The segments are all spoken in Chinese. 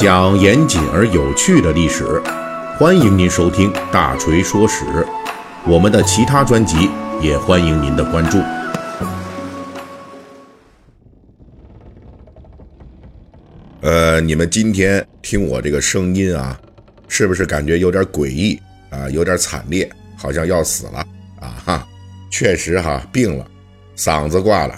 讲严谨而有趣的历史，欢迎您收听《大锤说史》。我们的其他专辑也欢迎您的关注。呃，你们今天听我这个声音啊，是不是感觉有点诡异啊？有点惨烈，好像要死了啊！哈，确实哈，病了，嗓子挂了。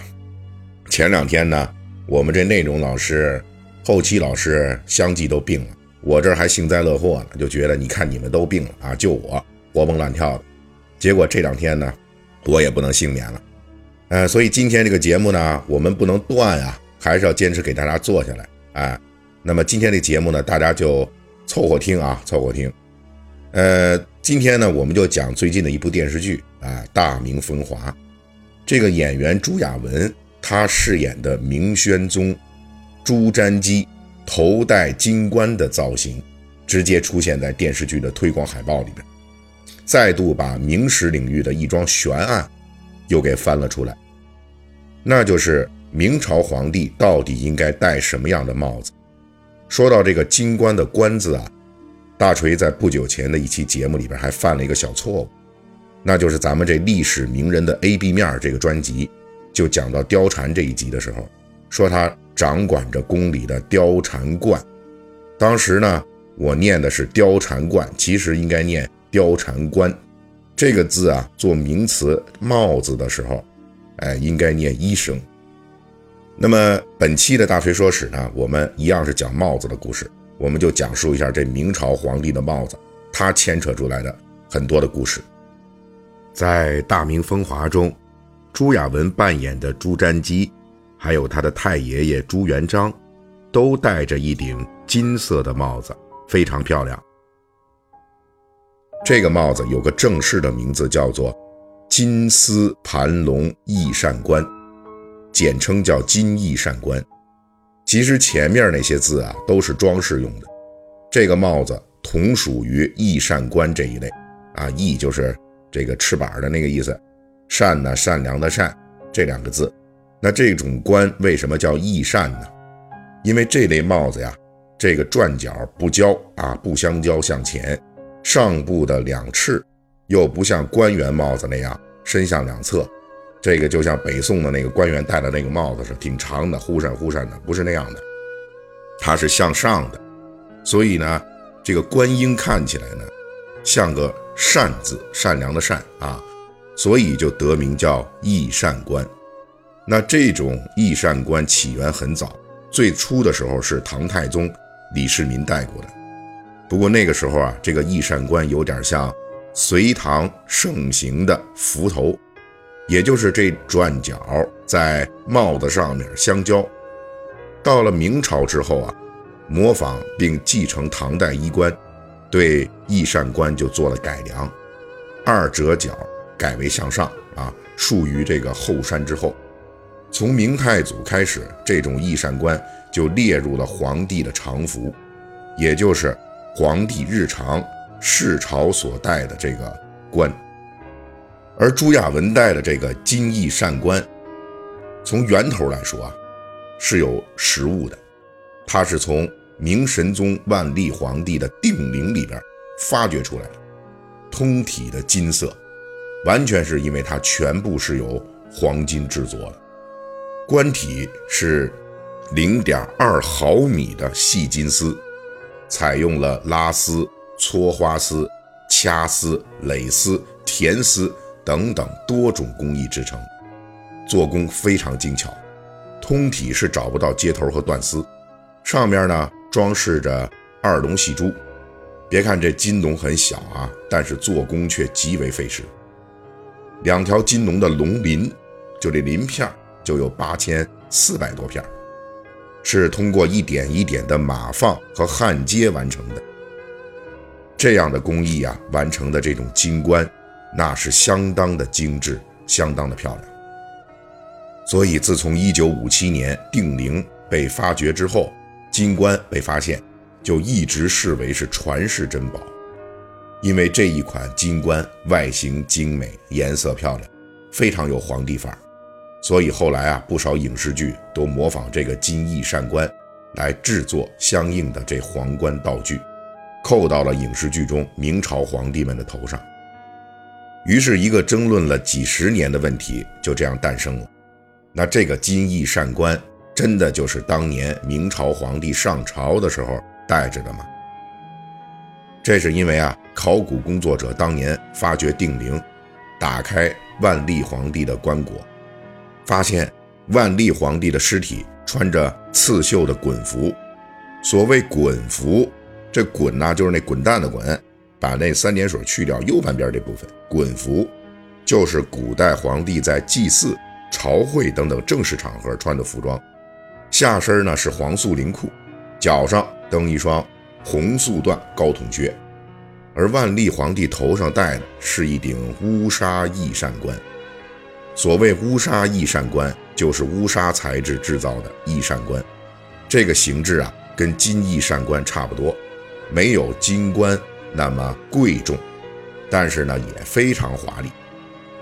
前两天呢，我们这内容老师、后期老师相继都病了，我这还幸灾乐祸呢，就觉得你看你们都病了啊，就我活蹦乱跳的。结果这两天呢，我也不能幸免了。呃，所以今天这个节目呢，我们不能断啊，还是要坚持给大家做下来。哎，那么今天这节目呢，大家就凑合听啊，凑合听。呃，今天呢，我们就讲最近的一部电视剧啊，《大明风华》。这个演员朱亚文，他饰演的明宣宗朱瞻基头戴金冠的造型，直接出现在电视剧的推广海报里边，再度把明史领域的一桩悬案又给翻了出来，那就是。明朝皇帝到底应该戴什么样的帽子？说到这个金冠的“冠”字啊，大锤在不久前的一期节目里边还犯了一个小错误，那就是咱们这历史名人的 A、B 面这个专辑，就讲到貂蝉这一集的时候，说他掌管着宫里的貂蝉冠。当时呢，我念的是貂蝉冠，其实应该念貂蝉冠。这个字啊，做名词帽子的时候，哎，应该念一声。那么本期的大锤说史呢，我们一样是讲帽子的故事，我们就讲述一下这明朝皇帝的帽子，他牵扯出来的很多的故事。在《大明风华》中，朱亚文扮演的朱瞻基，还有他的太爷爷朱元璋，都戴着一顶金色的帽子，非常漂亮。这个帽子有个正式的名字，叫做金丝盘龙翼扇冠。简称叫金翼扇冠，其实前面那些字啊都是装饰用的。这个帽子同属于翼扇冠这一类啊，翼就是这个翅膀的那个意思，善呢善良的善这两个字。那这种冠为什么叫翼扇呢？因为这类帽子呀，这个转角不交啊不相交向前，上部的两翅又不像官员帽子那样伸向两侧。这个就像北宋的那个官员戴的那个帽子是挺长的，忽闪忽闪的，不是那样的，它是向上的，所以呢，这个观音看起来呢，像个善字，善良的善啊，所以就得名叫义善官。那这种义善官起源很早，最初的时候是唐太宗李世民戴过的，不过那个时候啊，这个义善官有点像隋唐盛行的幞头。也就是这转角在帽子上面相交，到了明朝之后啊，模仿并继承唐代衣冠，对翼扇冠就做了改良，二折角改为向上啊，竖于这个后山之后。从明太祖开始，这种翼扇冠就列入了皇帝的常服，也就是皇帝日常视朝所戴的这个冠。而朱亚文戴的这个金翼扇冠，从源头来说啊，是有实物的。它是从明神宗万历皇帝的定陵里边发掘出来的，通体的金色，完全是因为它全部是由黄金制作的。冠体是零点二毫米的细金丝，采用了拉丝、搓花丝、掐丝、蕾丝、填丝。等等多种工艺制成，做工非常精巧，通体是找不到接头和断丝。上面呢装饰着二龙戏珠，别看这金龙很小啊，但是做工却极为费时。两条金龙的龙鳞，就这鳞片就有八千四百多片，是通过一点一点的码放和焊接完成的。这样的工艺啊，完成的这种金冠。那是相当的精致，相当的漂亮。所以，自从1957年定陵被发掘之后，金冠被发现，就一直视为是传世珍宝。因为这一款金冠外形精美，颜色漂亮，非常有皇帝范儿，所以后来啊，不少影视剧都模仿这个金翼扇冠，来制作相应的这皇冠道具，扣到了影视剧中明朝皇帝们的头上。于是，一个争论了几十年的问题就这样诞生了。那这个金翼扇冠，真的就是当年明朝皇帝上朝的时候戴着的吗？这是因为啊，考古工作者当年发掘定陵，打开万历皇帝的棺椁，发现万历皇帝的尸体穿着刺绣的衮服。所谓衮服，这衮呐就是那滚蛋的滚，把那三点水去掉，右半边这部分，衮服就是古代皇帝在祭祀、朝会等等正式场合穿的服装。下身呢是黄素绫裤，脚上蹬一双。红素缎高筒靴，而万历皇帝头上戴的是一顶乌纱翼扇冠。所谓乌纱翼扇冠，就是乌纱材质制造的翼扇冠。这个形制啊，跟金翼扇冠差不多，没有金冠那么贵重，但是呢也非常华丽。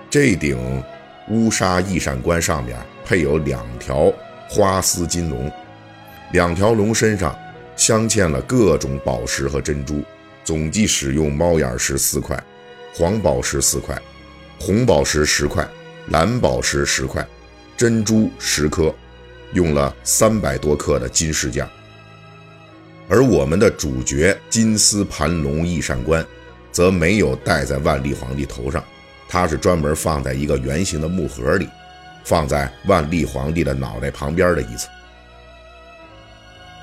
这顶乌纱翼扇冠上面配有两条花丝金龙，两条龙身上。镶嵌了各种宝石和珍珠，总计使用猫眼石四块，黄宝石四块，红宝石十块，蓝宝石十块，珍珠十颗，用了三百多克的金饰架。而我们的主角金丝盘龙翼扇冠，则没有戴在万历皇帝头上，它是专门放在一个圆形的木盒里，放在万历皇帝的脑袋旁边的一侧。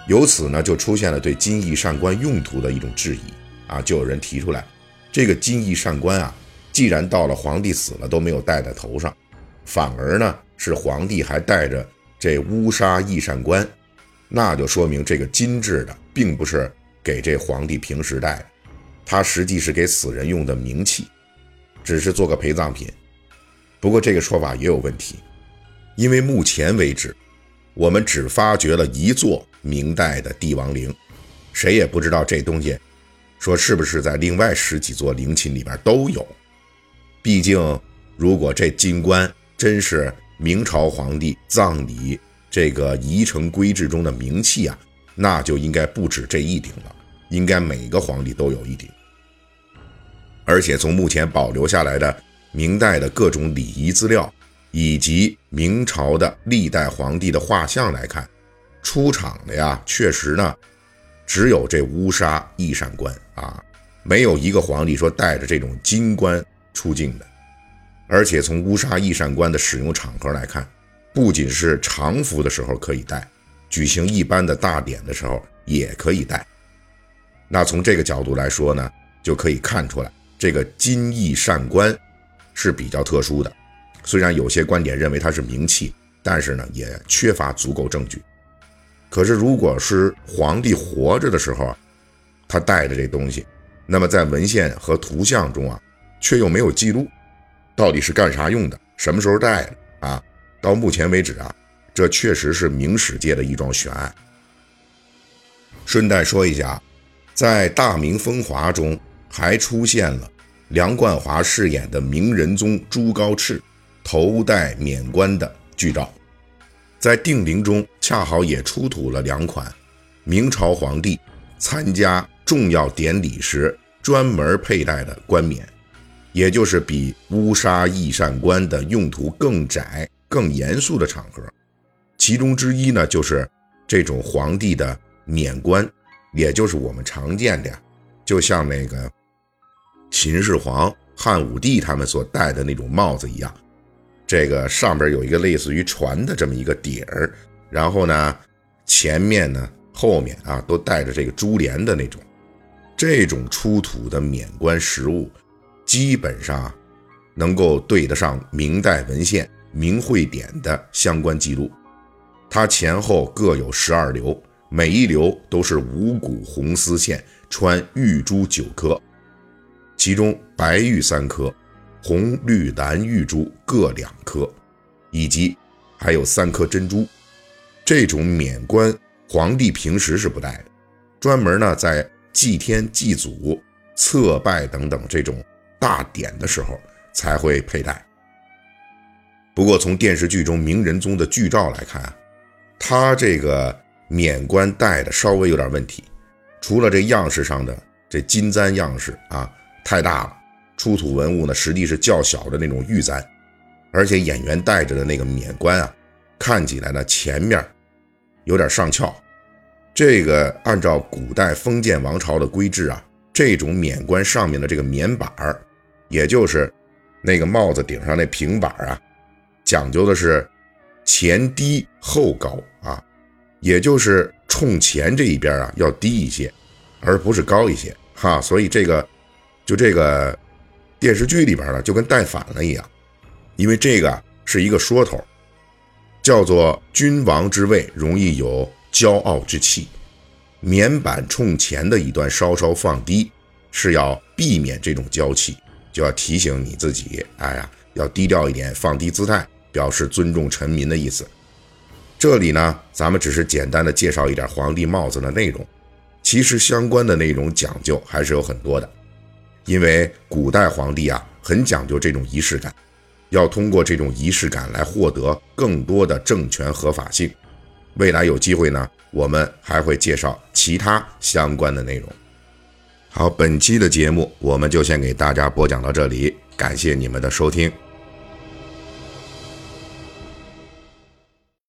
由此呢，就出现了对金翼扇冠用途的一种质疑啊！就有人提出来，这个金翼扇冠啊，既然到了皇帝死了都没有戴在头上，反而呢是皇帝还戴着这乌纱翼扇冠，那就说明这个金制的并不是给这皇帝平时戴的，它实际是给死人用的冥器，只是做个陪葬品。不过这个说法也有问题，因为目前为止，我们只发掘了一座。明代的帝王陵，谁也不知道这东西，说是不是在另外十几座陵寝里边都有。毕竟，如果这金冠真是明朝皇帝葬礼这个仪程规制中的名器啊，那就应该不止这一顶了，应该每个皇帝都有一顶。而且从目前保留下来的明代的各种礼仪资料，以及明朝的历代皇帝的画像来看。出场的呀，确实呢，只有这乌纱翼扇冠啊，没有一个皇帝说带着这种金冠出镜的。而且从乌纱翼扇冠的使用场合来看，不仅是常服的时候可以戴，举行一般的大典的时候也可以戴。那从这个角度来说呢，就可以看出来，这个金翼扇冠是比较特殊的。虽然有些观点认为它是名器，但是呢，也缺乏足够证据。可是，如果是皇帝活着的时候啊，他带着这东西，那么在文献和图像中啊，却又没有记录，到底是干啥用的，什么时候戴的啊？到目前为止啊，这确实是明史界的一桩悬案。顺带说一下，在《大明风华》中还出现了梁冠华饰演的明仁宗朱高炽头戴冕冠的剧照。在定陵中，恰好也出土了两款明朝皇帝参加重要典礼时专门佩戴的冠冕，也就是比乌纱翼扇冠的用途更窄、更严肃的场合。其中之一呢，就是这种皇帝的冕冠，也就是我们常见的，就像那个秦始皇、汉武帝他们所戴的那种帽子一样。这个上边有一个类似于船的这么一个底儿，然后呢，前面呢、后面啊都带着这个珠帘的那种，这种出土的冕冠实物，基本上能够对得上明代文献《明会典》的相关记录。它前后各有十二流，每一流都是五股红丝线，穿玉珠九颗，其中白玉三颗。红、绿、蓝玉珠各两颗，以及还有三颗珍珠。这种冕冠，皇帝平时是不戴的，专门呢在祭天、祭祖、册拜等等这种大典的时候才会佩戴。不过从电视剧中明仁宗的剧照来看啊，他这个冕冠戴的稍微有点问题，除了这样式上的这金簪样式啊太大了，出土文物呢实际是较小的那种玉簪，而且演员戴着的那个冕冠啊，看起来呢前面有点上翘。这个按照古代封建王朝的规制啊，这种冕冠上面的这个冕板儿，也就是那个帽子顶上那平板啊，讲究的是前低后高啊，也就是冲前这一边啊要低一些，而不是高一些哈。所以这个就这个电视剧里边呢，就跟带反了一样，因为这个是一个说头，叫做君王之位容易有。骄傲之气，棉板冲前的一端稍稍放低，是要避免这种娇气，就要提醒你自己，哎呀，要低调一点，放低姿态，表示尊重臣民的意思。这里呢，咱们只是简单的介绍一点皇帝帽子的内容，其实相关的内容讲究还是有很多的，因为古代皇帝啊，很讲究这种仪式感，要通过这种仪式感来获得更多的政权合法性。未来有机会呢，我们还会介绍其他相关的内容。好，本期的节目我们就先给大家播讲到这里，感谢你们的收听。